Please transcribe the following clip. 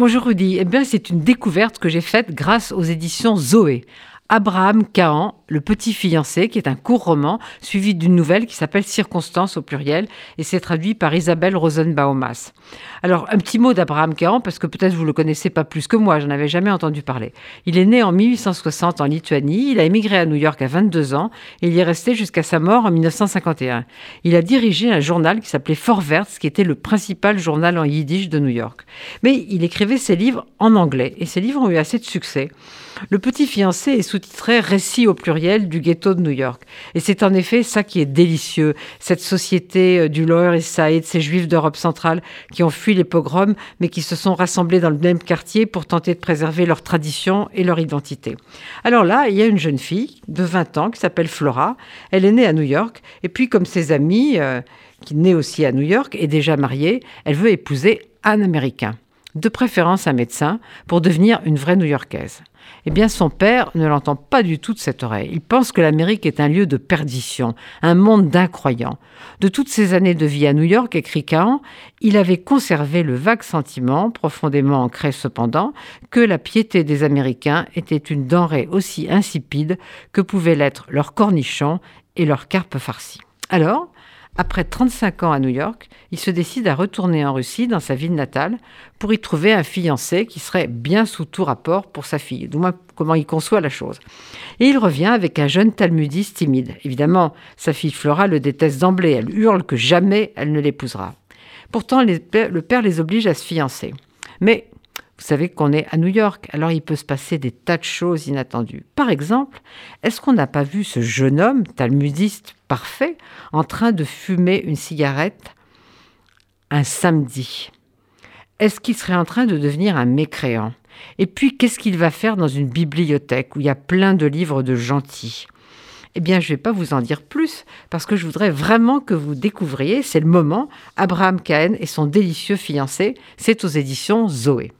Bonjour Rudy. Eh bien, c'est une découverte que j'ai faite grâce aux éditions Zoé. Abraham Cahan, le petit fiancé, qui est un court roman suivi d'une nouvelle qui s'appelle Circonstances au pluriel et c'est traduit par Isabelle Rosenbaumas. Alors, un petit mot d'Abraham Cahan parce que peut-être vous le connaissez pas plus que moi, j'en avais jamais entendu parler. Il est né en 1860 en Lituanie, il a émigré à New York à 22 ans et il y est resté jusqu'à sa mort en 1951. Il a dirigé un journal qui s'appelait Forverts, qui était le principal journal en yiddish de New York. Mais il écrivait ses livres en anglais et ses livres ont eu assez de succès. Le petit fiancé est sous-titré Récit au pluriel du ghetto de New York. Et c'est en effet ça qui est délicieux, cette société euh, du Lower East Side, ces juifs d'Europe centrale qui ont fui les pogroms, mais qui se sont rassemblés dans le même quartier pour tenter de préserver leur tradition et leur identité. Alors là, il y a une jeune fille de 20 ans qui s'appelle Flora. Elle est née à New York. Et puis, comme ses amis, euh, qui naît aussi à New York, et déjà mariée, elle veut épouser un Américain de préférence un médecin, pour devenir une vraie New-Yorkaise. Eh bien, son père ne l'entend pas du tout de cette oreille. Il pense que l'Amérique est un lieu de perdition, un monde d'incroyants. De toutes ses années de vie à New York, écrit Cahan, il avait conservé le vague sentiment, profondément ancré cependant, que la piété des Américains était une denrée aussi insipide que pouvaient l'être leurs cornichons et leurs carpes farcies. Alors, après 35 ans à New York, il se décide à retourner en Russie, dans sa ville natale, pour y trouver un fiancé qui serait bien sous tout rapport pour sa fille, du moins comment il conçoit la chose. Et il revient avec un jeune talmudiste timide. Évidemment, sa fille Flora le déteste d'emblée, elle hurle que jamais elle ne l'épousera. Pourtant, le père les oblige à se fiancer. Mais vous savez qu'on est à New York, alors il peut se passer des tas de choses inattendues. Par exemple, est-ce qu'on n'a pas vu ce jeune homme, talmudiste parfait, en train de fumer une cigarette un samedi. Est-ce qu'il serait en train de devenir un mécréant? Et puis, qu'est-ce qu'il va faire dans une bibliothèque où il y a plein de livres de gentils? Eh bien, je ne vais pas vous en dire plus parce que je voudrais vraiment que vous découvriez, c'est le moment, Abraham Cahen et son délicieux fiancé, c'est aux éditions Zoé.